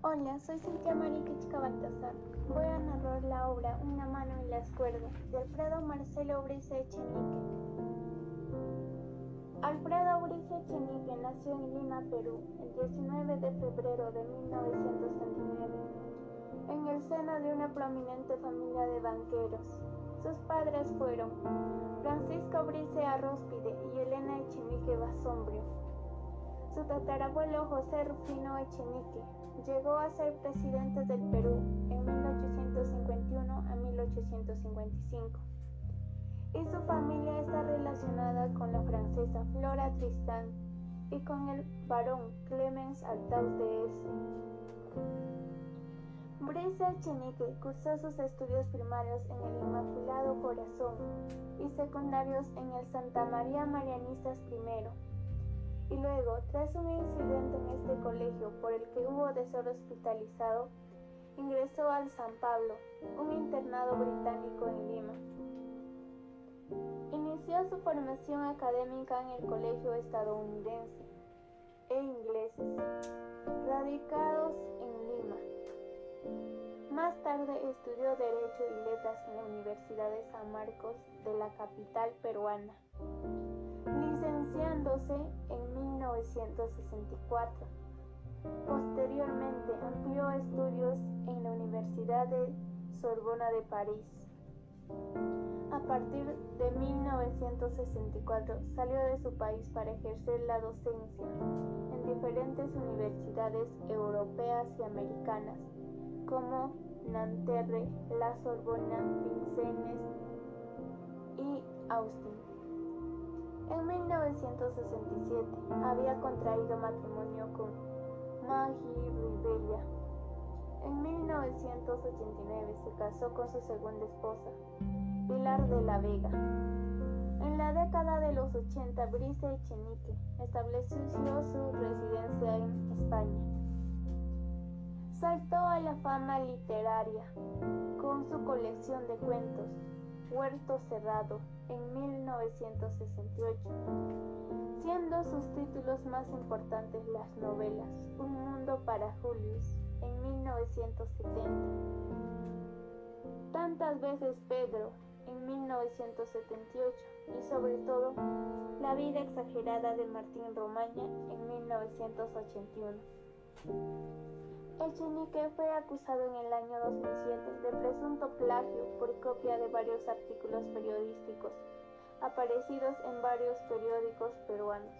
Hola, soy Cintia Mariquichka Baltasar. Voy a narrar la obra Una mano en las cuerdas de Alfredo Marcelo Brice Echenique. Alfredo Brice Echenique nació en Lima, Perú, el 19 de febrero de 1939, en el seno de una prominente familia de banqueros. Sus padres fueron Francisco Brice Arróspide y Elena Echenique Basombrio. Su tatarabuelo José Rufino Echenique llegó a ser presidente del Perú en 1851 a 1855 y su familia está relacionada con la francesa Flora Tristán y con el barón Clemens Altaus de S. Brice Echenique cursó sus estudios primarios en el Inmaculado Corazón y secundarios en el Santa María Marianistas I y luego, tras un incidente en este colegio por el que hubo de ser hospitalizado, ingresó al San Pablo, un internado británico en Lima. Inició su formación académica en el colegio estadounidense e ingleses, radicados en Lima. Más tarde estudió Derecho y Letras en la Universidad de San Marcos de la capital peruana licenciándose en 1964. Posteriormente amplió estudios en la Universidad de Sorbona de París. A partir de 1964 salió de su país para ejercer la docencia en diferentes universidades europeas y americanas, como Nanterre, La Sorbona, Vincennes y Austin. En 1967 había contraído matrimonio con Maggie Ribella. En 1989 se casó con su segunda esposa, Pilar de la Vega. En la década de los 80, Brice Echenique estableció su residencia en España. Saltó a la fama literaria con su colección de cuentos, Huerto Cerrado, en 1968, siendo sus títulos más importantes las novelas Un Mundo para Julius en 1970, Tantas veces Pedro en 1978 y sobre todo La vida exagerada de Martín Romaña en 1981. Echenique fue acusado en el año 2007 de presunto plagio por copia de varios artículos periodísticos aparecidos en varios periódicos peruanos.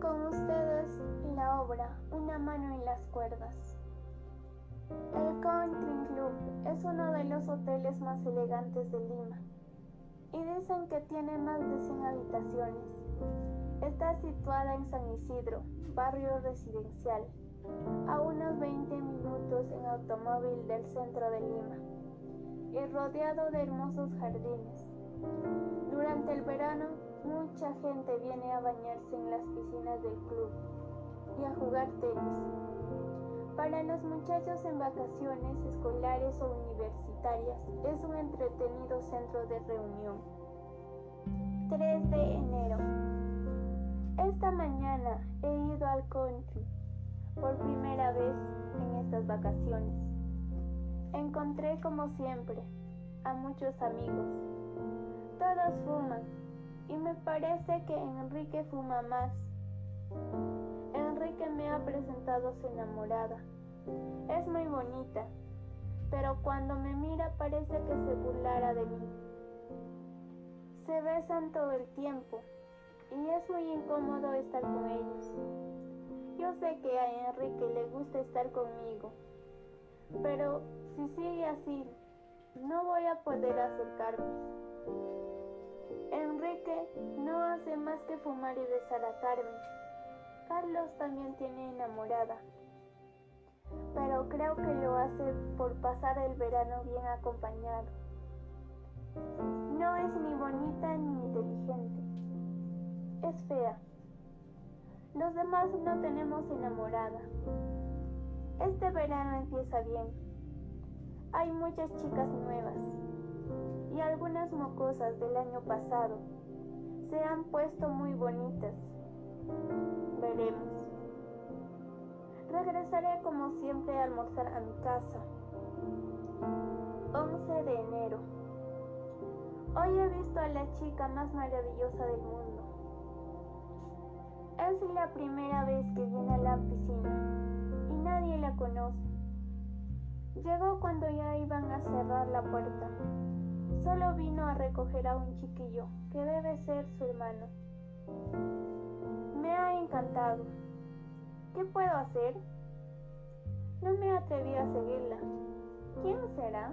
Con ustedes la obra Una mano en las cuerdas. El Country Club es uno de los hoteles más elegantes de Lima y dicen que tiene más de 100 habitaciones. Está situada en San Isidro, barrio residencial, a unos 20 minutos en automóvil del centro de Lima y rodeado de hermosos jardines. Durante el verano, mucha gente viene a bañarse en las piscinas del club y a jugar tenis. Para los muchachos en vacaciones escolares o universitarias es un entretenido centro de reunión. 3 de enero. Esta mañana he ido al country por primera vez en estas vacaciones. Encontré como siempre a muchos amigos. Todos fuman y me parece que Enrique fuma más. Enrique me ha presentado su enamorada. Es muy bonita, pero cuando me mira parece que se burlara de mí. Se besan todo el tiempo y es muy incómodo estar con ellos. Yo sé que a Enrique le gusta estar conmigo, pero si sigue así, no voy a poder acercarme. Enrique no hace más que fumar y besar a Carmen. Carlos también tiene enamorada, pero creo que lo hace por pasar el verano bien acompañado. No es ni bonita ni inteligente es fea. Los demás no tenemos enamorada. Este verano empieza bien. Hay muchas chicas nuevas y algunas mocosas del año pasado se han puesto muy bonitas. Veremos. Regresaré como siempre a almorzar a mi casa. 11 de enero. Hoy he visto a la chica más maravillosa del mundo. Es la primera vez que viene a la piscina y nadie la conoce. Llegó cuando ya iban a cerrar la puerta. Solo vino a recoger a un chiquillo que debe ser su hermano. Me ha encantado. ¿Qué puedo hacer? No me atreví a seguirla. ¿Quién será?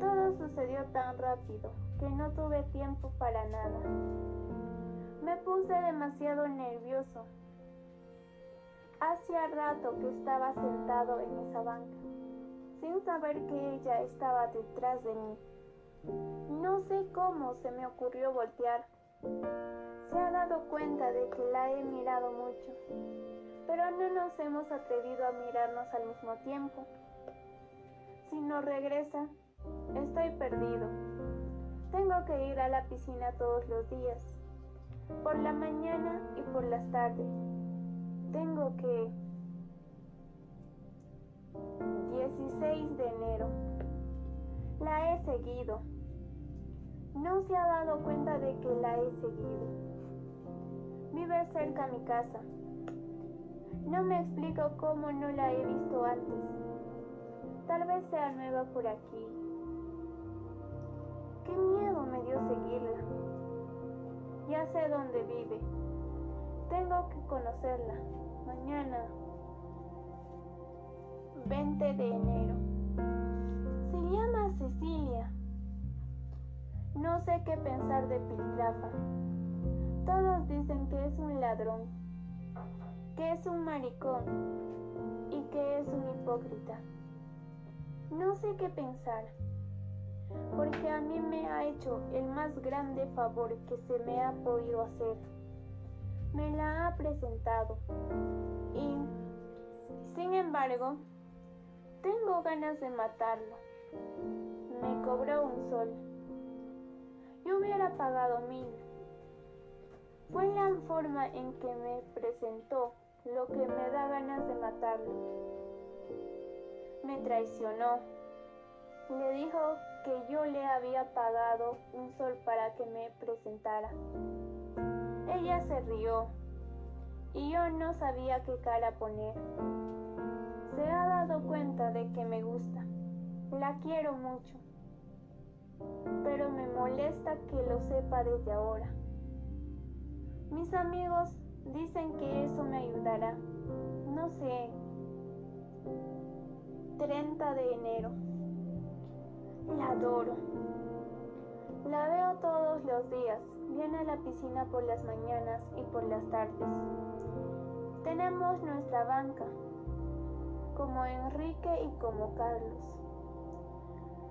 Todo sucedió tan rápido que no tuve tiempo para nada. Me puse demasiado nervioso. Hacía rato que estaba sentado en esa banca, sin saber que ella estaba detrás de mí. No sé cómo se me ocurrió voltear. Se ha dado cuenta de que la he mirado mucho, pero no nos hemos atrevido a mirarnos al mismo tiempo. Si no regresa, estoy perdido. Tengo que ir a la piscina todos los días, por la mañana y por las tardes. Tengo que... 16 de enero. La he seguido. No se ha dado cuenta de que la he seguido. Vive cerca a mi casa. No me explico cómo no la he visto antes. Tal vez sea nueva por aquí. Qué miedo me dio seguirla. Ya sé dónde vive. Tengo que conocerla. Mañana. 20 de enero. Se llama Cecilia. No sé qué pensar de Piltrafa. Todos dicen que es un ladrón, que es un maricón y que es un hipócrita. No sé qué pensar, porque a mí me ha hecho el más grande favor que se me ha podido hacer. Me la ha presentado y, sin embargo, tengo ganas de matarlo. Me cobró un sol. Yo hubiera pagado mil. Fue la forma en que me presentó lo que me da ganas de matarlo. Me traicionó. Le dijo que yo le había pagado un sol para que me presentara. Ella se rió y yo no sabía qué cara poner. Se ha dado cuenta de que me gusta. La quiero mucho pero me molesta que lo sepa desde ahora. Mis amigos dicen que eso me ayudará. No sé. 30 de enero. La adoro. La veo todos los días. Viene a la piscina por las mañanas y por las tardes. Tenemos nuestra banca, como Enrique y como Carlos.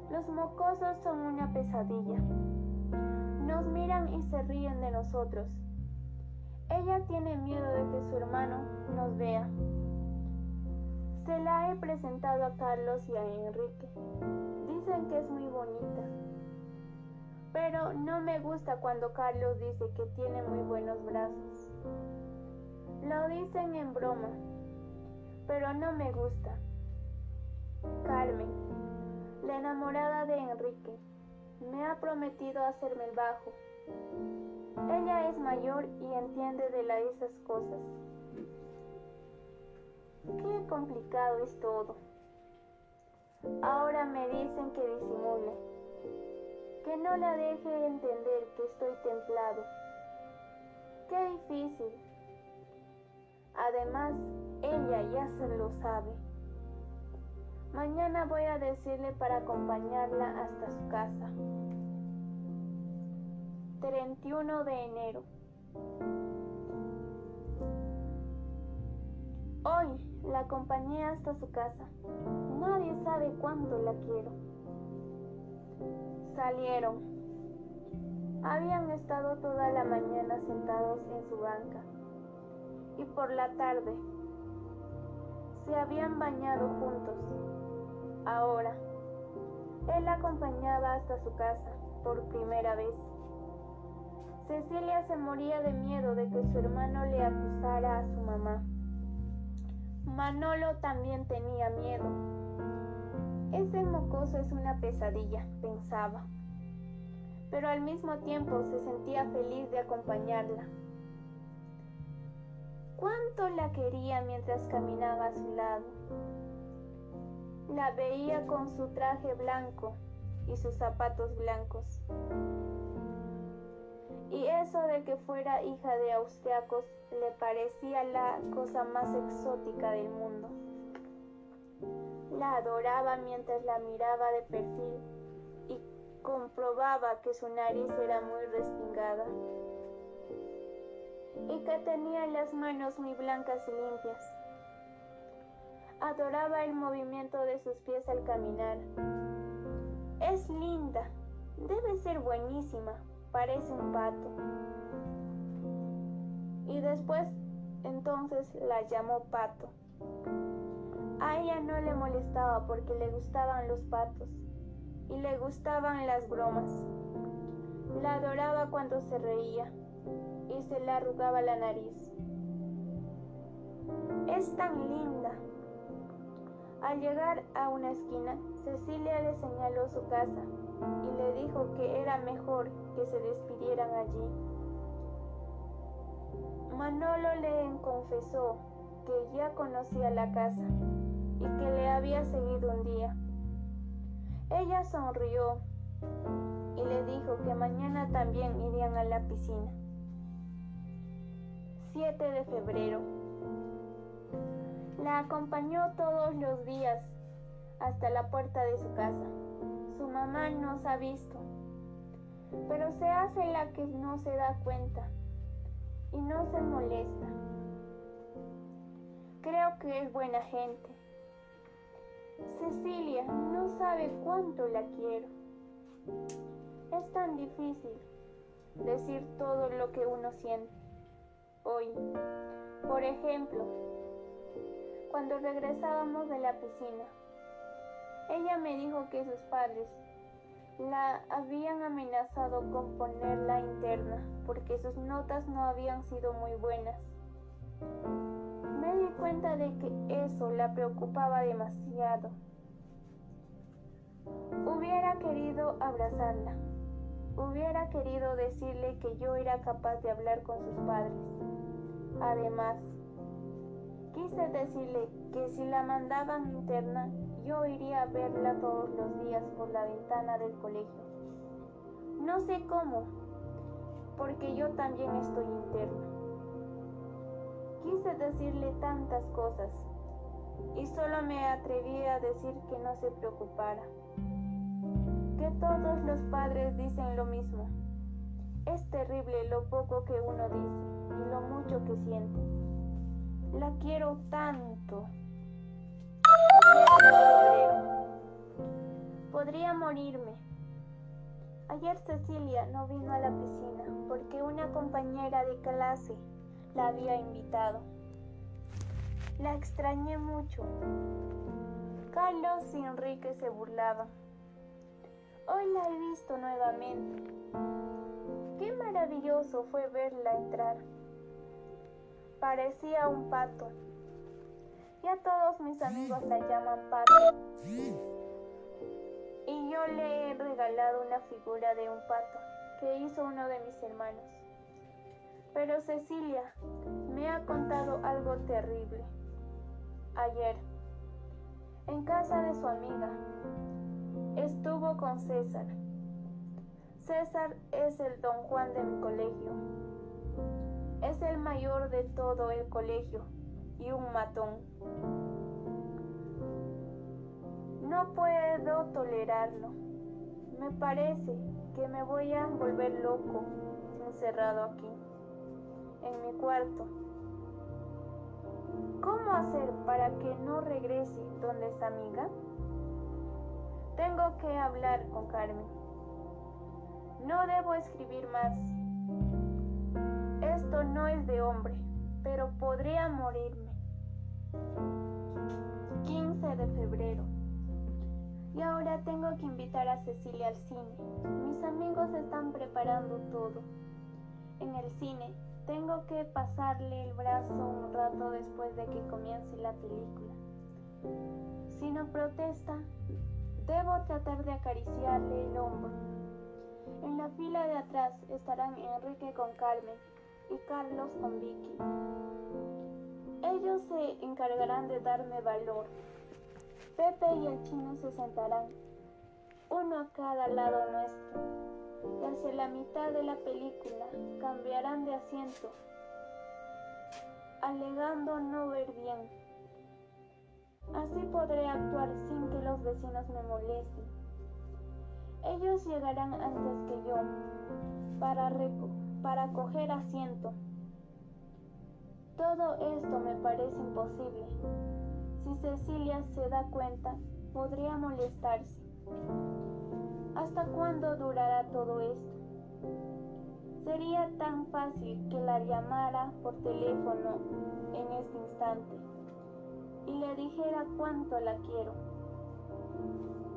Los mocosos son una pesadilla. Nos miran y se ríen de nosotros. Ella tiene miedo de que su hermano nos vea. Se la he presentado a Carlos y a Enrique. Dicen que es muy bonita. Pero no me gusta cuando Carlos dice que tiene muy buenos brazos. Lo dicen en broma, pero no me gusta. Carmen, la enamorada de Enrique me ha prometido hacerme el bajo. Ella es mayor y entiende de la esas cosas. Qué complicado es todo. Ahora me dicen que disimule, que no la deje entender que estoy templado. Qué difícil. Además, ella ya se lo sabe. Mañana voy a decirle para acompañarla hasta su casa. 31 de enero. Hoy la acompañé hasta su casa. Nadie sabe cuánto la quiero. Salieron. Habían estado toda la mañana sentados en su banca. Y por la tarde se habían bañado juntos. Ahora, él la acompañaba hasta su casa por primera vez. Cecilia se moría de miedo de que su hermano le acusara a su mamá. Manolo también tenía miedo. Ese mocoso es una pesadilla, pensaba. Pero al mismo tiempo se sentía feliz de acompañarla. Cuánto la quería mientras caminaba a su lado. La veía con su traje blanco y sus zapatos blancos. Y eso de que fuera hija de austriacos le parecía la cosa más exótica del mundo. La adoraba mientras la miraba de perfil y comprobaba que su nariz era muy respingada y que tenía las manos muy blancas y limpias. Adoraba el movimiento de sus pies al caminar. Es linda, debe ser buenísima, parece un pato. Y después entonces la llamó pato. A ella no le molestaba porque le gustaban los patos y le gustaban las bromas. La adoraba cuando se reía y se le arrugaba la nariz. Es tan linda. Al llegar a una esquina, Cecilia le señaló su casa y le dijo que era mejor que se despidieran allí. Manolo le confesó que ya conocía la casa y que le había seguido un día. Ella sonrió y le dijo que mañana también irían a la piscina. 7 de febrero. La acompañó todos los días hasta la puerta de su casa. Su mamá nos ha visto, pero se hace la que no se da cuenta y no se molesta. Creo que es buena gente. Cecilia no sabe cuánto la quiero. Es tan difícil decir todo lo que uno siente hoy. Por ejemplo, cuando regresábamos de la piscina, ella me dijo que sus padres la habían amenazado con ponerla interna porque sus notas no habían sido muy buenas. Me di cuenta de que eso la preocupaba demasiado. Hubiera querido abrazarla. Hubiera querido decirle que yo era capaz de hablar con sus padres. Además, quise decirle que si la mandaban interna, yo iría a verla todos los días por la ventana del colegio. No sé cómo, porque yo también estoy interna. Quise decirle tantas cosas y solo me atreví a decir que no se preocupara. Que todos los padres dicen lo mismo. Es terrible lo poco que uno dice y lo mucho que siente. La quiero tanto. Podría morirme. Ayer Cecilia no vino a la piscina porque una compañera de clase la había invitado. La extrañé mucho. Carlos y Enrique se burlaban. Hoy la he visto nuevamente. Qué maravilloso fue verla entrar. Parecía un pato. Ya todos mis amigos la llaman pato. Y yo le he regalado una figura de un pato que hizo uno de mis hermanos. Pero Cecilia me ha contado algo terrible. Ayer, en casa de su amiga, estuvo con César. César es el don Juan de mi colegio. Es el mayor de todo el colegio y un matón. No puedo tolerarlo. Me parece que me voy a volver loco encerrado aquí, en mi cuarto. ¿Cómo hacer para que no regrese donde es amiga? Tengo que hablar con Carmen. No debo escribir más. Esto no es de hombre, pero podría morirme. 15 de febrero. Y ahora tengo que invitar a Cecilia al cine. Mis amigos están preparando todo. En el cine Tengo que pasarle el brazo un rato después de que comience la película. Si no protesta, debo tratar de acariciarle el hombro. En la fila de atrás estarán Enrique con Carmen y Carlos con Vicky. Ellos se encargarán de darme valor. Pepe y el chino se sentarán, uno a cada lado nuestro, y hacia la mitad de la película cambiarán de asiento, alegando no ver bien. Así podré actuar sin que los vecinos me molesten. Ellos llegarán antes que yo para, para coger asiento. Todo esto me parece imposible. Si Cecilia se da cuenta, podría molestarse. ¿Hasta cuándo durará todo esto? Sería tan fácil que la llamara por teléfono en este instante y le dijera cuánto la quiero.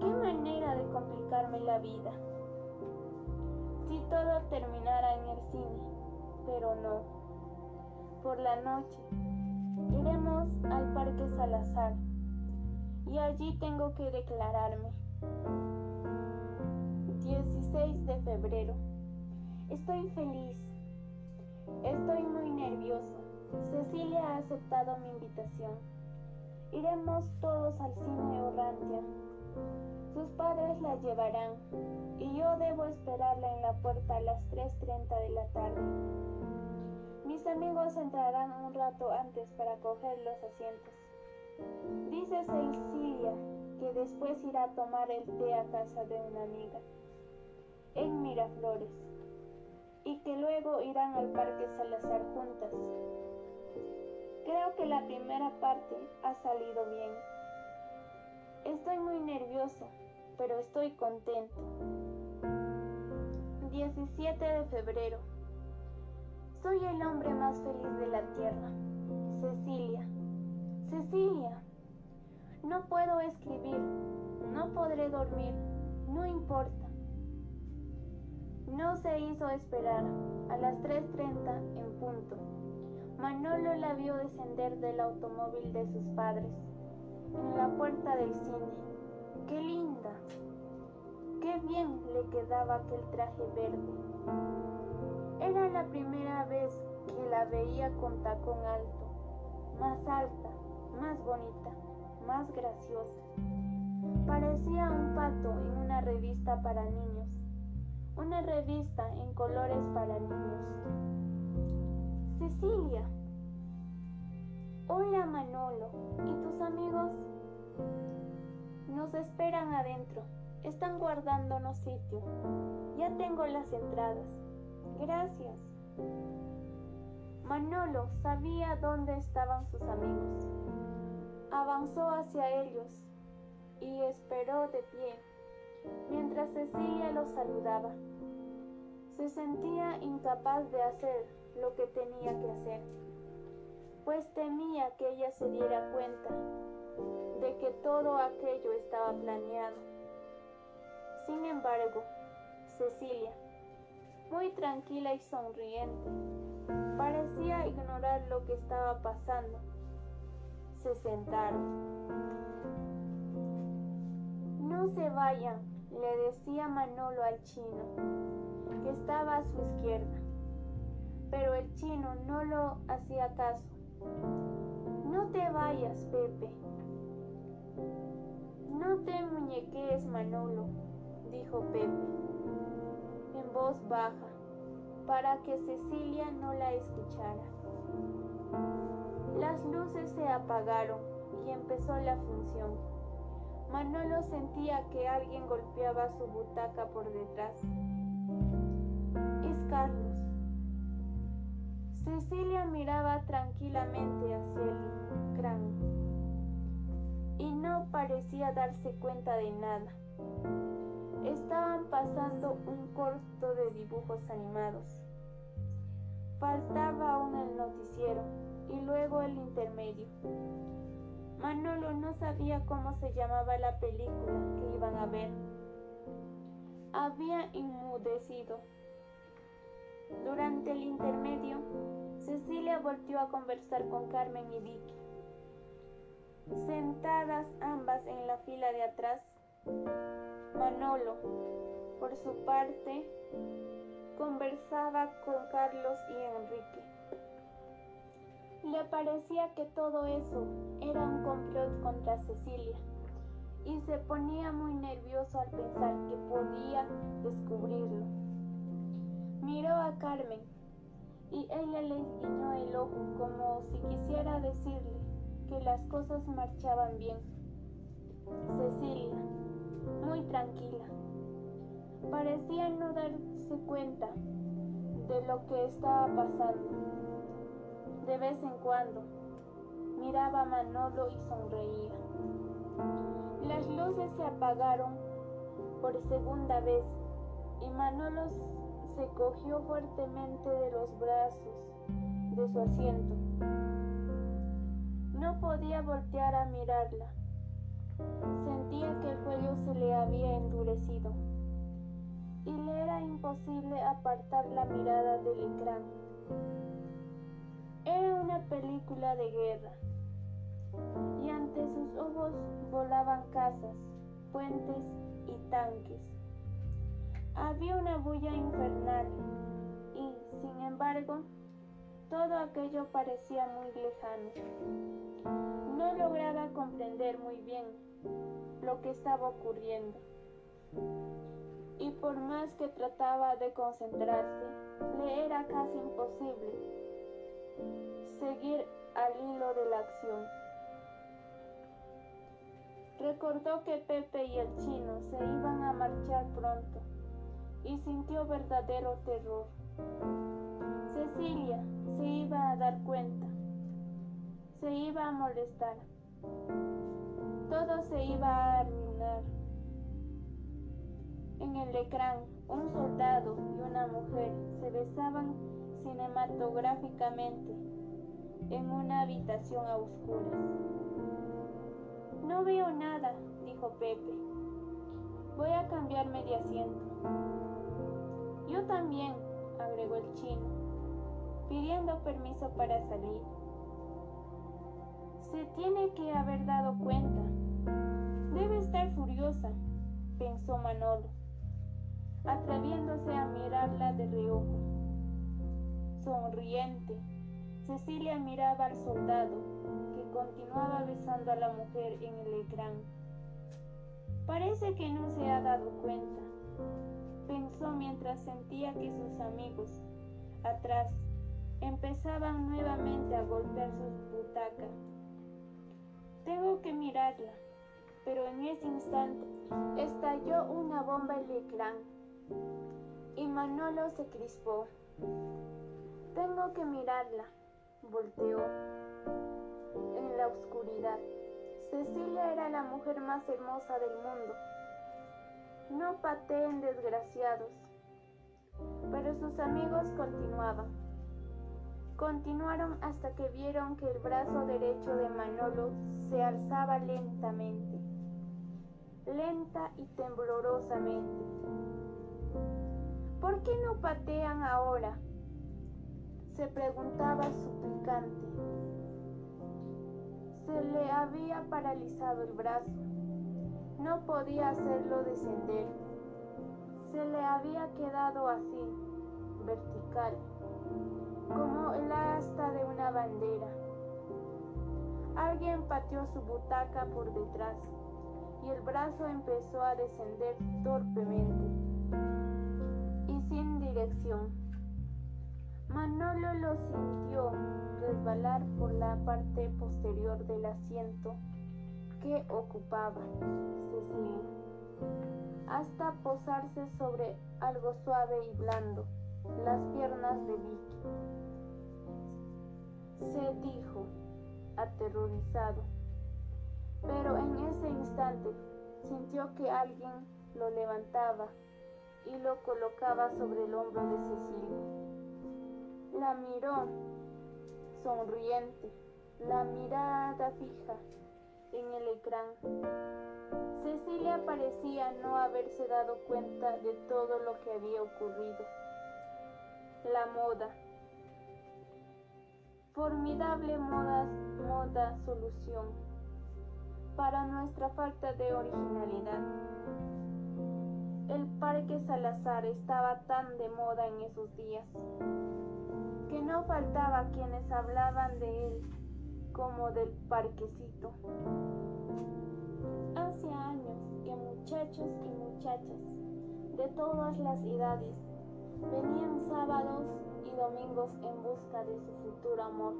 Qué manera de complicarme la vida. Si todo terminara en el cine, pero no por la noche. Iremos al Parque Salazar y allí tengo que declararme. 16 de febrero. Estoy feliz. Estoy muy nervioso. Cecilia ha aceptado mi invitación. Iremos todos al cine Orrantia. Sus padres la llevarán y yo debo esperarla en la puerta a las 3.30 de la tarde. Mis amigos entrarán un rato antes para coger los asientos. Dice Cecilia que después irá a tomar el té a casa de una amiga en Miraflores y que luego irán al Parque Salazar juntas. Creo que la primera parte ha salido bien. Estoy muy nervioso, pero estoy contento. 17 de febrero. Soy el hombre más feliz de la tierra. Cecilia. Cecilia. No puedo escribir. No podré dormir. No importa. No se hizo esperar. A las 3.30 en punto. Manolo la vio descender del automóvil de sus padres, en la puerta del cine. ¡Qué linda! ¡Qué bien le quedaba aquel traje verde! Era la primera vez que la veía con tacón alto, más alta, más bonita, más graciosa. Parecía un pato en una revista para niños, una revista en colores para niños. Cecilia, hola Manolo, ¿y tus amigos? Nos esperan adentro, están guardándonos sitio. Ya tengo las entradas. Gracias. Manolo sabía dónde estaban sus amigos. Avanzó hacia ellos y esperó de pie mientras Cecilia los saludaba. Se sentía incapaz de hacer lo que tenía que hacer, pues temía que ella se diera cuenta de que todo aquello estaba planeado. Sin embargo, Cecilia muy tranquila y sonriente. Parecía ignorar lo que estaba pasando. Se sentaron. No se vayan, le decía Manolo al chino, que estaba a su izquierda. Pero el chino no lo hacía caso. No te vayas, Pepe. No te muñeques, Manolo, dijo Pepe en voz baja para que Cecilia no la escuchara. Las luces se apagaron y empezó la función. Manolo sentía que alguien golpeaba su butaca por detrás. Es Carlos. Cecilia miraba tranquilamente hacia el cráneo y no parecía darse cuenta de nada. Estaban pasando un corto de dibujos animados. Faltaba aún el noticiero y luego el intermedio. Manolo no sabía cómo se llamaba la película que iban a ver. Había inmudecido. Durante el intermedio Cecilia volvió a conversar con Carmen y Vicky. Sentadas ambas en la fila de atrás, Manolo, por su parte, conversaba con Carlos y Enrique. Le parecía que todo eso era un complot contra Cecilia y se ponía muy nervioso al pensar que podía descubrirlo. Miró a Carmen y ella le guiñó el ojo como si quisiera decirle que las cosas marchaban bien. Cecilia, muy tranquila, parecía no darse cuenta de lo que estaba pasando. De vez en cuando miraba a Manolo y sonreía. Las luces se apagaron por segunda vez y Manolo se cogió fuertemente de los brazos de su asiento. No podía voltear a mirarla. Sentía que el cuello se le había endurecido y le era imposible apartar la mirada del ecrán. Era una película de guerra y ante sus ojos volaban casas, puentes y tanques. Había una bulla infernal y, sin embargo, todo aquello parecía muy lejano. No lograba comprender muy bien lo que estaba ocurriendo. Y por más que trataba de concentrarse, le era casi imposible seguir al hilo de la acción. Recordó que Pepe y el chino se iban a marchar pronto y sintió verdadero terror. Cecilia se iba a dar cuenta, se iba a molestar, todo se iba a arruinar. En el ecrán, un soldado y una mujer se besaban cinematográficamente en una habitación a oscuras. No veo nada, dijo Pepe. Voy a cambiarme de asiento. Yo también, agregó el chino, pidiendo permiso para salir. Se tiene que haber dado cuenta. Debe estar furiosa, pensó Manolo, atreviéndose a mirarla de reojo. Sonriente, Cecilia miraba al soldado continuaba besando a la mujer en el ecrán. Parece que no se ha dado cuenta, pensó mientras sentía que sus amigos, atrás, empezaban nuevamente a golpear sus butacas. Tengo que mirarla, pero en ese instante estalló una bomba en el ecrán y Manolo se crispó. Tengo que mirarla, volteó en la oscuridad. Cecilia era la mujer más hermosa del mundo. No pateen desgraciados. Pero sus amigos continuaban. Continuaron hasta que vieron que el brazo derecho de Manolo se alzaba lentamente, lenta y temblorosamente. ¿Por qué no patean ahora? se preguntaba suplicante. Se le había paralizado el brazo. No podía hacerlo descender. Se le había quedado así, vertical, como el asta de una bandera. Alguien pateó su butaca por detrás y el brazo empezó a descender torpemente y sin dirección. Manolo lo sintió resbalar por la parte posterior del asiento que ocupaba Cecilia, hasta posarse sobre algo suave y blando, las piernas de Vicky. Se dijo, aterrorizado, pero en ese instante sintió que alguien lo levantaba y lo colocaba sobre el hombro de Cecilia. La miró, sonriente, la mirada fija en el ecrán. Cecilia parecía no haberse dado cuenta de todo lo que había ocurrido. La moda. formidable moda, moda solución para nuestra falta de originalidad. El Parque Salazar estaba tan de moda en esos días que no faltaba quienes hablaban de él como del parquecito. Hace años que muchachos y muchachas de todas las edades venían sábados y domingos en busca de su futuro amor,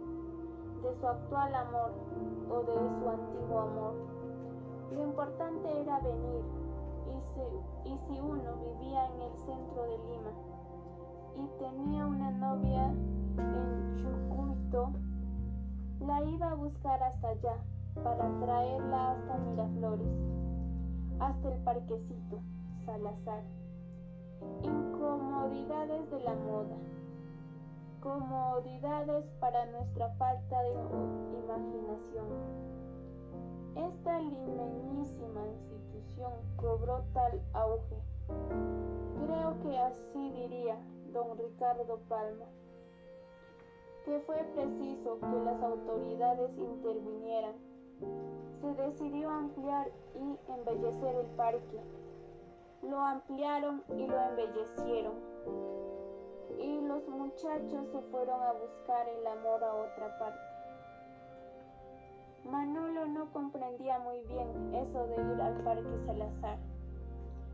de su actual amor o de su antiguo amor. Lo importante era venir y si, si uno vivía en el centro de Lima y tenía una novia en Chucuito, la iba a buscar hasta allá para traerla hasta Miraflores, hasta el parquecito Salazar. Incomodidades de la moda. Comodidades para nuestra falta de imaginación. Esta limeñísima institución cobró tal auge. Creo que así diría don Ricardo Palma que fue preciso que las autoridades intervinieran. Se decidió ampliar y embellecer el parque. Lo ampliaron y lo embellecieron. Y los muchachos se fueron a buscar el amor a otra parte. Manolo no comprendía muy bien eso de ir al parque Salazar.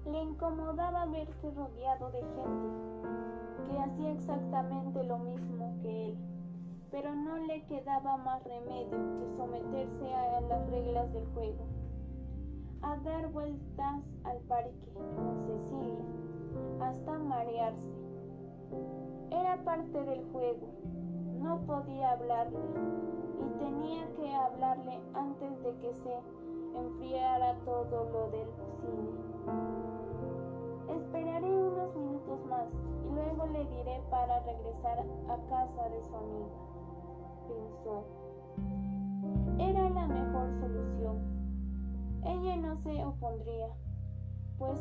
Le incomodaba verse rodeado de gente que hacía exactamente lo mismo que él pero no le quedaba más remedio que someterse a las reglas del juego, a dar vueltas al parque con Cecilia, hasta marearse. Era parte del juego, no podía hablarle y tenía que hablarle antes de que se enfriara todo lo del cine. Esperaré unos minutos más y luego le diré para regresar a casa de su amiga pensó. Era la mejor solución. Ella no se opondría, pues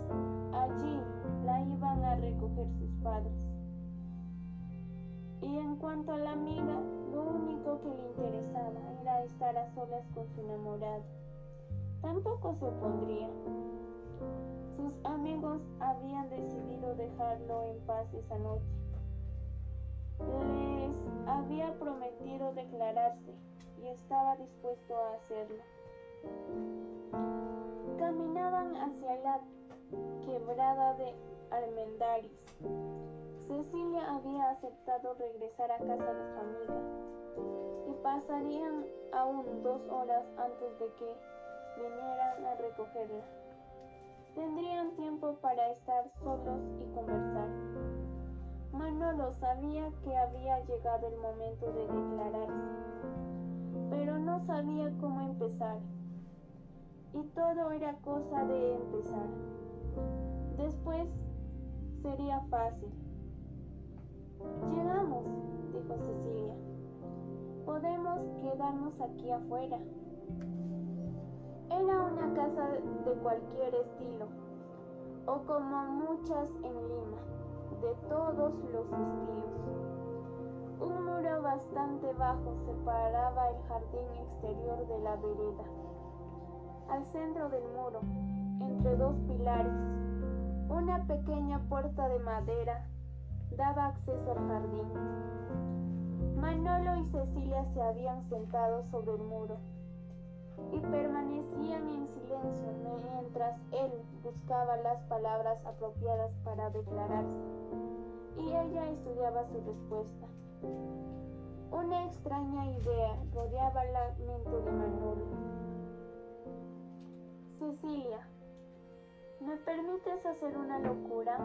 allí la iban a recoger sus padres. Y en cuanto a la amiga, lo único que le interesaba era estar a solas con su enamorado. Tampoco se opondría. Sus amigos habían decidido dejarlo en paz esa noche les había prometido declararse y estaba dispuesto a hacerlo. Caminaban hacia la quebrada de Almendaris. Cecilia había aceptado regresar a casa de su amiga y pasarían aún dos horas antes de que vinieran a recogerla. Tendrían tiempo para estar solos y conversar. Manolo sabía que había llegado el momento de declararse, pero no sabía cómo empezar. Y todo era cosa de empezar. Después sería fácil. Llegamos, dijo Cecilia. Podemos quedarnos aquí afuera. Era una casa de cualquier estilo, o como muchas en Lima de todos los estilos. Un muro bastante bajo separaba el jardín exterior de la vereda. Al centro del muro, entre dos pilares, una pequeña puerta de madera daba acceso al jardín. Manolo y Cecilia se habían sentado sobre el muro y permanecían en silencio mientras él buscaba las palabras apropiadas para declararse y ella estudiaba su respuesta. Una extraña idea rodeaba la mente de Manolo. Cecilia, ¿me permites hacer una locura?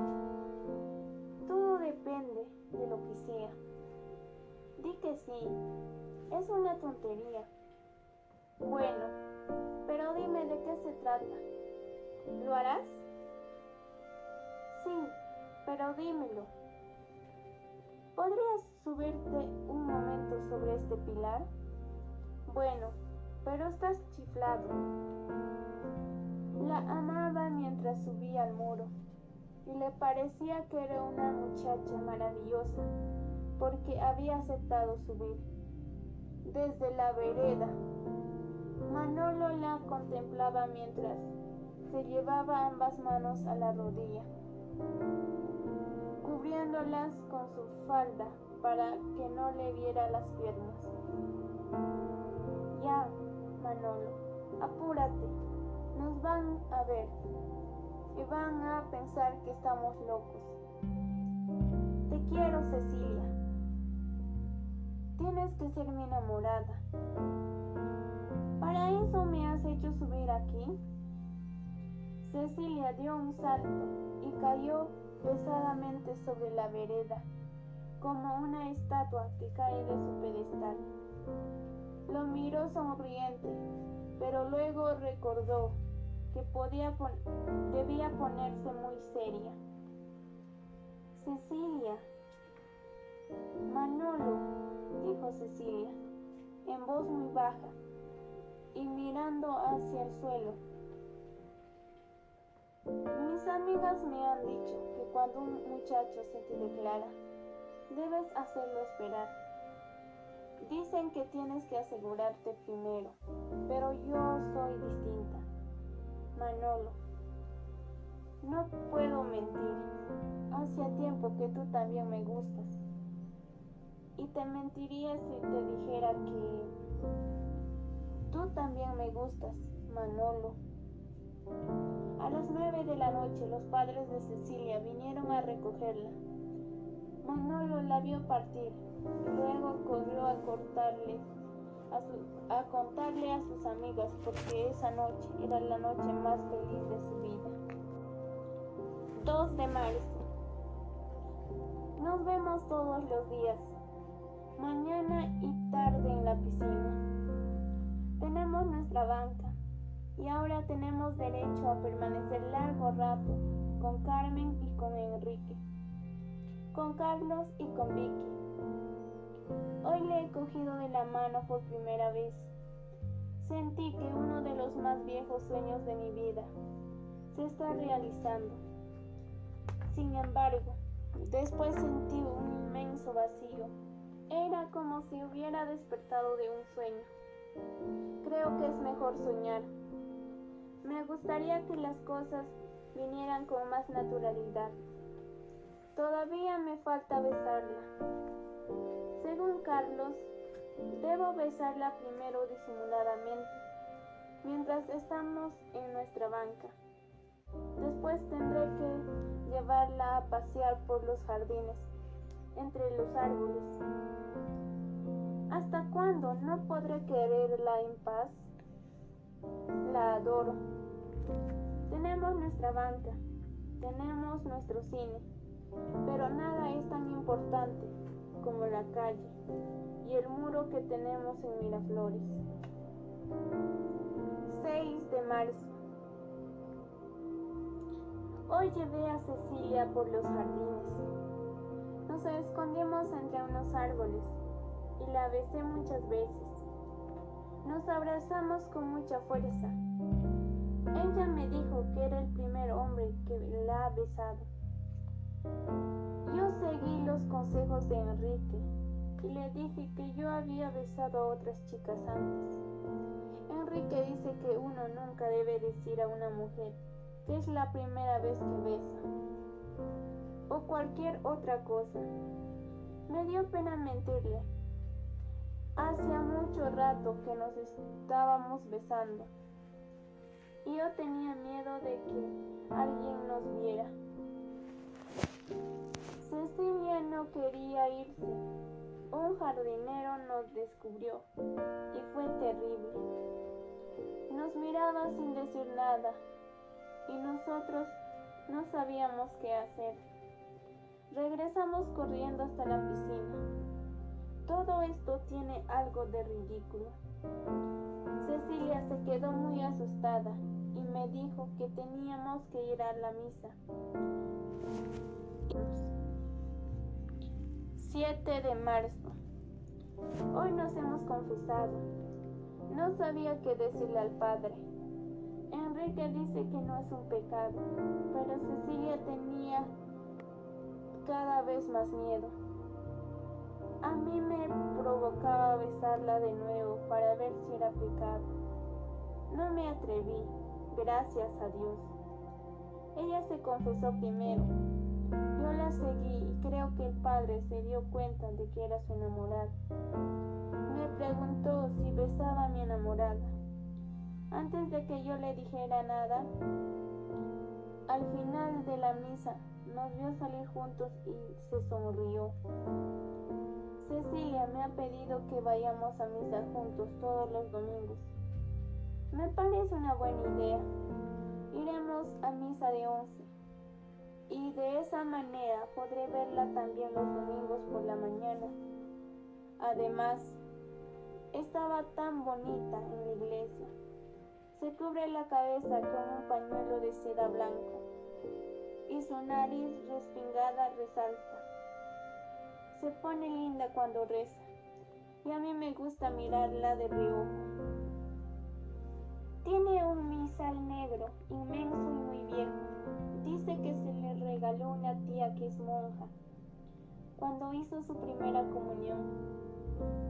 Todo depende de lo que sea. Di que sí, es una tontería bueno, pero dime de qué se trata. ¿Lo harás? Sí, pero dímelo. ¿Podrías subirte un momento sobre este pilar? Bueno, pero estás chiflado. La amaba mientras subía al muro y le parecía que era una muchacha maravillosa porque había aceptado subir. desde la vereda. Manolo la contemplaba mientras se llevaba ambas manos a la rodilla, cubriéndolas con su falda para que no le viera las piernas. Ya, Manolo, apúrate, nos van a ver y van a pensar que estamos locos. Te quiero, Cecilia. Tienes que ser mi enamorada. ¿Para eso me has hecho subir aquí? Cecilia dio un salto y cayó pesadamente sobre la vereda, como una estatua que cae de su pedestal. Lo miró sonriente, pero luego recordó que podía debía ponerse muy seria. Cecilia. Manolo, dijo Cecilia, en voz muy baja y mirando hacia el suelo. Mis amigas me han dicho que cuando un muchacho se te declara, debes hacerlo esperar. Dicen que tienes que asegurarte primero, pero yo soy distinta. Manolo, no puedo mentir. Hace tiempo que tú también me gustas. Y te mentiría si te dijera que tú también me gustas, Manolo. A las nueve de la noche los padres de Cecilia vinieron a recogerla. Manolo la vio partir luego corrió a cortarle a, contarle a sus amigas porque esa noche era la noche más feliz de su vida. 2 de marzo. Nos vemos todos los días, mañana y tarde en la piscina. Tenemos nuestra banca y ahora tenemos derecho a permanecer largo rato con Carmen y con Enrique, con Carlos y con Vicky. Hoy le he cogido de la mano por primera vez. Sentí que uno de los más viejos sueños de mi vida se está realizando. Sin embargo, después sentí un inmenso vacío. Era como si hubiera despertado de un sueño. Creo que es mejor soñar. Me gustaría que las cosas vinieran con más naturalidad. Todavía me falta besarla. Según Carlos, debo besarla primero disimuladamente, mientras estamos en nuestra banca. Después tendré que llevarla a pasear por los jardines, entre los árboles. ¿Hasta cuándo no podré quererla en paz? La adoro. Tenemos nuestra banca, tenemos nuestro cine, pero nada es tan importante como la calle y el muro que tenemos en Miraflores. 6 de marzo. Hoy llevé a Cecilia por los jardines. Nos escondimos entre unos árboles y la besé muchas veces. Nos abrazamos con mucha fuerza. Ella me dijo que era el primer hombre que la ha besado. Yo seguí los consejos de Enrique y le dije que yo había besado a otras chicas antes. Enrique dice que uno nunca debe decir a una mujer que es la primera vez que besa o cualquier otra cosa. Me dio pena mentirle. Hacía mucho rato que nos estábamos besando y yo tenía miedo de que alguien nos viera. Cecilia no quería irse. Un jardinero nos descubrió y fue terrible. Nos miraba sin decir nada y nosotros no sabíamos qué hacer. Regresamos corriendo hasta la piscina. Todo esto tiene algo de ridículo. Cecilia se quedó muy asustada y me dijo que teníamos que ir a la misa. 7 de marzo. Hoy nos hemos confesado. No sabía qué decirle al padre. Enrique dice que no es un pecado, pero Cecilia tenía cada vez más miedo. A mí me provocaba besarla de nuevo para ver si era pecado. No me atreví, gracias a Dios. Ella se confesó primero. Yo la seguí y creo que el padre se dio cuenta de que era su enamorada. Me preguntó si besaba a mi enamorada. Antes de que yo le dijera nada, al final de la misa nos vio salir juntos y se sonrió. Cecilia me ha pedido que vayamos a misa juntos todos los domingos. Me parece una buena idea. Iremos a misa de once y de esa manera podré verla también los domingos por la mañana. Además, estaba tan bonita en la iglesia. Se cubre la cabeza con un pañuelo de seda blanco y su nariz respingada resalta. Se pone linda cuando reza y a mí me gusta mirarla de reojo. Tiene un misal negro, inmenso y muy viejo. Dice que se regaló una tía que es monja cuando hizo su primera comunión.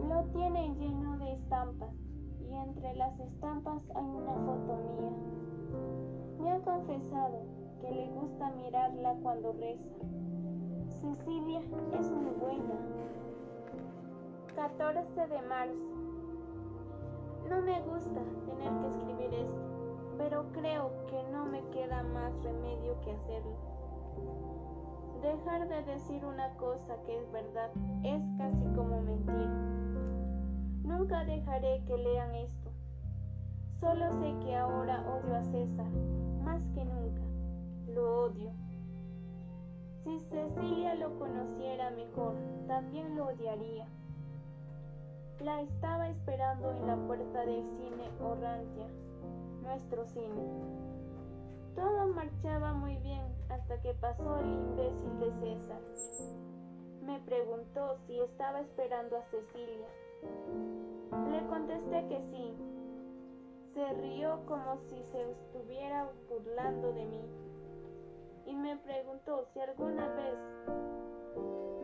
Lo tiene lleno de estampas y entre las estampas hay una foto mía. Me ha confesado que le gusta mirarla cuando reza. Cecilia es muy buena. 14 de marzo. No me gusta tener que escribir esto, pero creo que no me queda más remedio que hacerlo. Dejar de decir una cosa que es verdad es casi como mentir. Nunca dejaré que lean esto. Solo sé que ahora odio a César, más que nunca. Lo odio. Si Cecilia lo conociera mejor, también lo odiaría. La estaba esperando en la puerta del cine Orrantia, nuestro cine. Todo marchaba muy bien hasta que pasó el imbécil de César. Me preguntó si estaba esperando a Cecilia. Le contesté que sí. Se rió como si se estuviera burlando de mí y me preguntó si alguna vez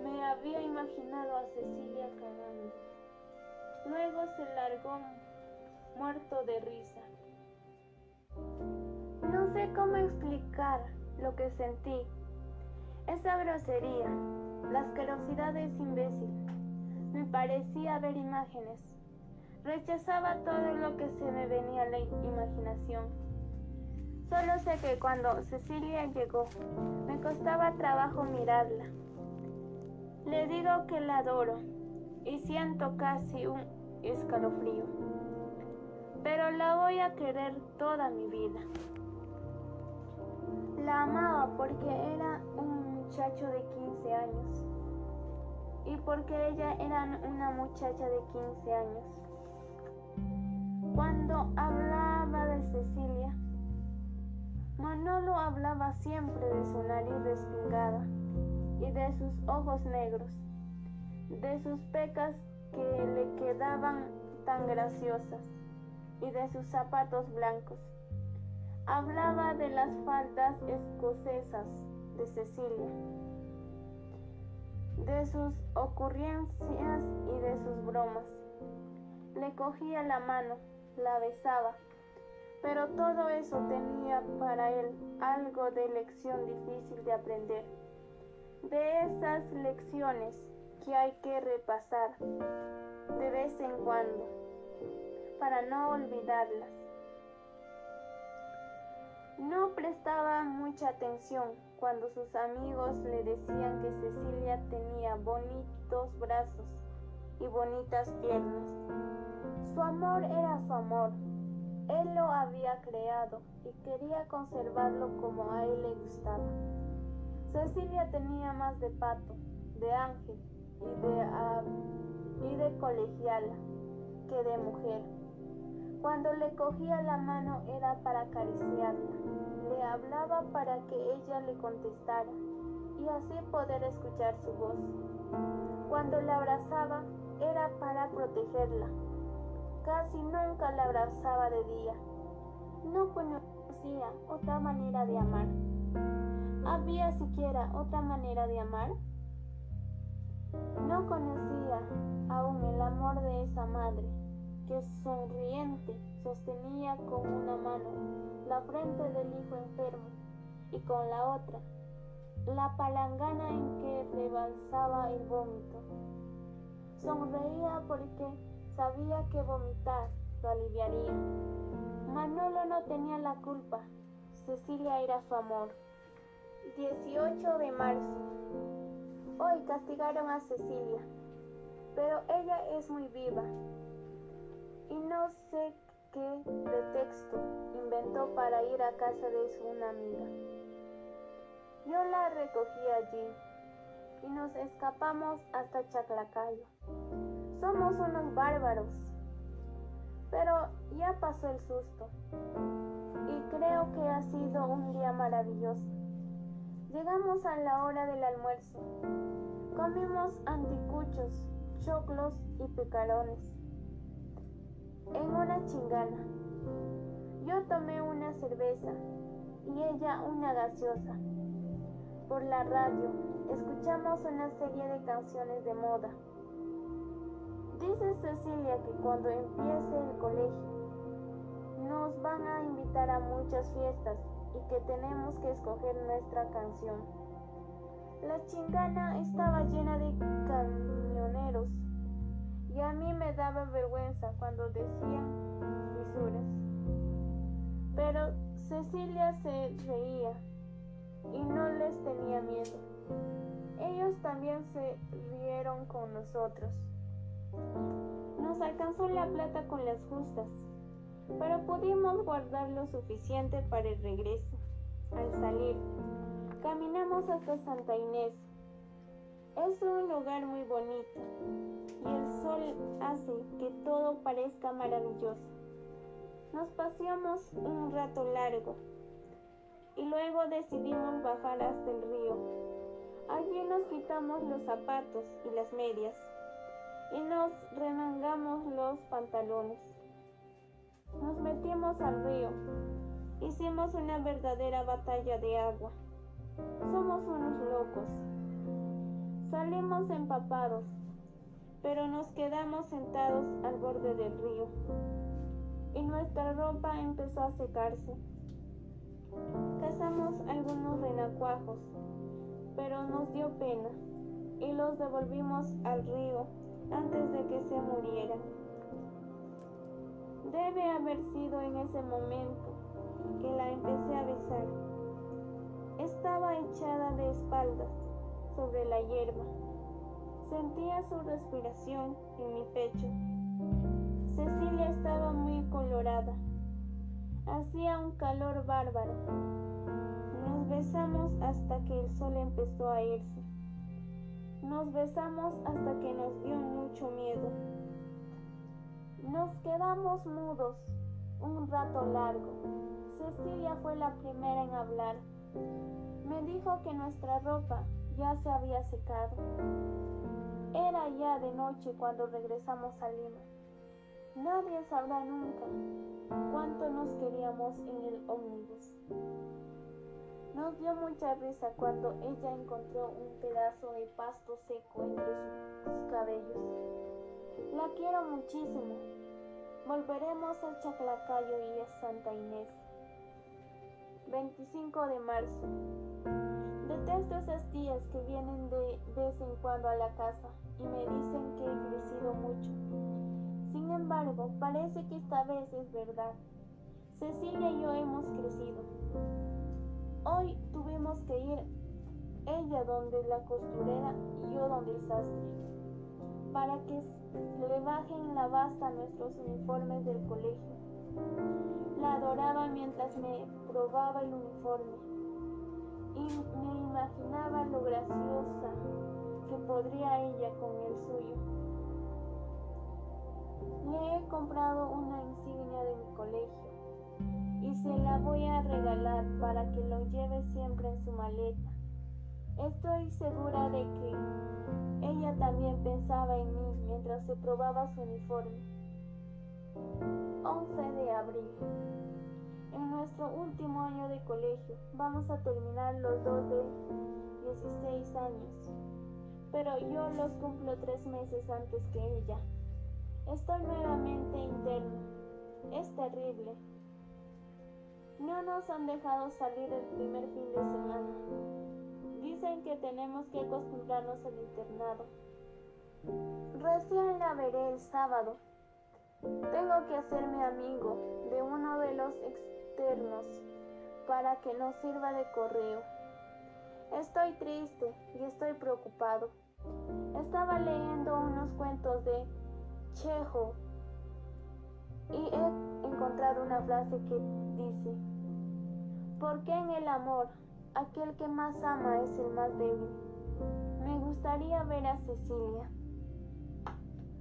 me había imaginado a Cecilia cagando. Luego se largó muerto de risa. Sé cómo explicar lo que sentí. Esa grosería, la asquerosidad ese imbécil. Me parecía ver imágenes. Rechazaba todo lo que se me venía a la imaginación. Solo sé que cuando Cecilia llegó, me costaba trabajo mirarla. Le digo que la adoro y siento casi un escalofrío. Pero la voy a querer toda mi vida. La amaba porque era un muchacho de 15 años y porque ella era una muchacha de 15 años. Cuando hablaba de Cecilia, Manolo hablaba siempre de su nariz respingada y de sus ojos negros, de sus pecas que le quedaban tan graciosas y de sus zapatos blancos. Hablaba de las faldas escocesas de Cecilia, de sus ocurrencias y de sus bromas. Le cogía la mano, la besaba, pero todo eso tenía para él algo de lección difícil de aprender. De esas lecciones que hay que repasar de vez en cuando para no olvidarlas. No prestaba mucha atención cuando sus amigos le decían que Cecilia tenía bonitos brazos y bonitas piernas. Su amor era su amor. Él lo había creado y quería conservarlo como a él le gustaba. Cecilia tenía más de pato, de ángel y de, de colegiala que de mujer. Cuando le cogía la mano era para acariciarla, le hablaba para que ella le contestara y así poder escuchar su voz. Cuando la abrazaba era para protegerla. Casi nunca la abrazaba de día. No conocía otra manera de amar. ¿Había siquiera otra manera de amar? No conocía aún el amor de esa madre, que sonriente sostenía con una mano la frente del hijo enfermo y con la otra la palangana en que rebalsaba el vómito. Sonreía porque sabía que vomitar lo aliviaría. Manolo no tenía la culpa, Cecilia era su amor. 18 de marzo. Hoy castigaron a Cecilia, pero ella es muy viva y no sé qué pretexto inventó para ir a casa de su amiga. Yo la recogí allí y nos escapamos hasta Chaclacayo. Somos unos bárbaros, pero ya pasó el susto y creo que ha sido un día maravilloso. Llegamos a la hora del almuerzo. Comimos anticuchos, choclos y picarones en una chingana. Yo tomé una cerveza y ella una gaseosa. Por la radio escuchamos una serie de canciones de moda. Dice Cecilia que cuando empiece el colegio nos van a invitar a muchas fiestas y que tenemos que escoger nuestra canción. La chingana estaba llena de camioneros y a mí me daba vergüenza cuando decían lisuras. Pero Cecilia se reía y no les tenía miedo. Ellos también se rieron con nosotros. Nos alcanzó la plata con las justas, pero pudimos guardar lo suficiente para el regreso. Al salir, caminamos hasta Santa Inés. Es un lugar muy bonito y el sol hace que todo parezca maravilloso. Nos paseamos un rato largo y luego decidimos bajar hasta el río. Allí nos quitamos los zapatos y las medias y nos remangamos los pantalones. Nos metimos al río. Hicimos una verdadera batalla de agua. Somos unos locos. Salimos empapados, pero nos quedamos sentados al borde del río y nuestra ropa empezó a secarse. Cazamos algunos renacuajos, pero nos dio pena y los devolvimos al río antes de que se murieran. Debe haber sido en ese momento que la empecé a besar. Estaba echada de espaldas sobre la hierba. Sentía su respiración en mi pecho. Cecilia estaba muy colorada. Hacía un calor bárbaro. Nos besamos hasta que el sol empezó a irse. Nos besamos hasta que nos dio mucho miedo. Nos quedamos mudos un rato largo. Cecilia fue la primera en hablar. Me dijo que nuestra ropa ya se había secado. Era ya de noche cuando regresamos a Lima. Nadie sabrá nunca cuánto nos queríamos en el ómnibus. Nos dio mucha risa cuando ella encontró un pedazo de pasto seco entre sus cabellos. La quiero muchísimo. Volveremos a Chaclacayo y a Santa Inés. 25 de marzo. Detesto esas tías que vienen de vez en cuando a la casa y me dicen que he crecido mucho. Sin embargo, parece que esta vez es verdad. Cecilia y yo hemos crecido. Hoy tuvimos que ir ella donde la costurera y yo donde el sastre, para que le bajen la basta a nuestros uniformes del colegio. La adoraba mientras me probaba el uniforme y me imaginaba lo graciosa que podría ella con el suyo. Le he comprado una insignia de mi colegio y se la voy a regalar para que lo lleve siempre en su maleta. Estoy segura de que ella también pensaba en mí mientras se probaba su uniforme. 11 de abril. En nuestro último año de colegio vamos a terminar los dos de 16 años. pero yo los cumplo tres meses antes que ella. Estoy nuevamente interno. Es terrible. No nos han dejado salir el primer fin de semana. Dicen que tenemos que acostumbrarnos al internado. Recién la veré el sábado. Tengo que hacerme amigo de uno de los externos para que nos sirva de correo. Estoy triste y estoy preocupado. Estaba leyendo unos cuentos de Chejo y he encontrado una frase que dice, ¿por qué en el amor aquel que más ama es el más débil? Me gustaría ver a Cecilia.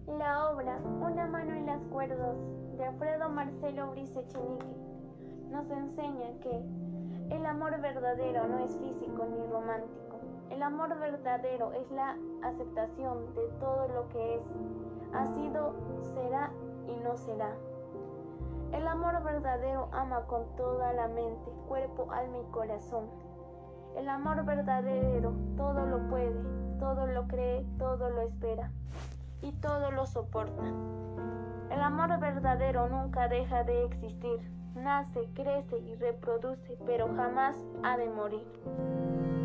La obra Una mano en las cuerdas de Alfredo Marcelo Brice Chenique nos enseña que el amor verdadero no es físico ni romántico. El amor verdadero es la aceptación de todo lo que es, ha sido, será y no será. El amor verdadero ama con toda la mente, cuerpo, alma y corazón. El amor verdadero todo lo puede, todo lo cree, todo lo espera y todo lo soporta. El amor verdadero nunca deja de existir, nace, crece y reproduce, pero jamás ha de morir.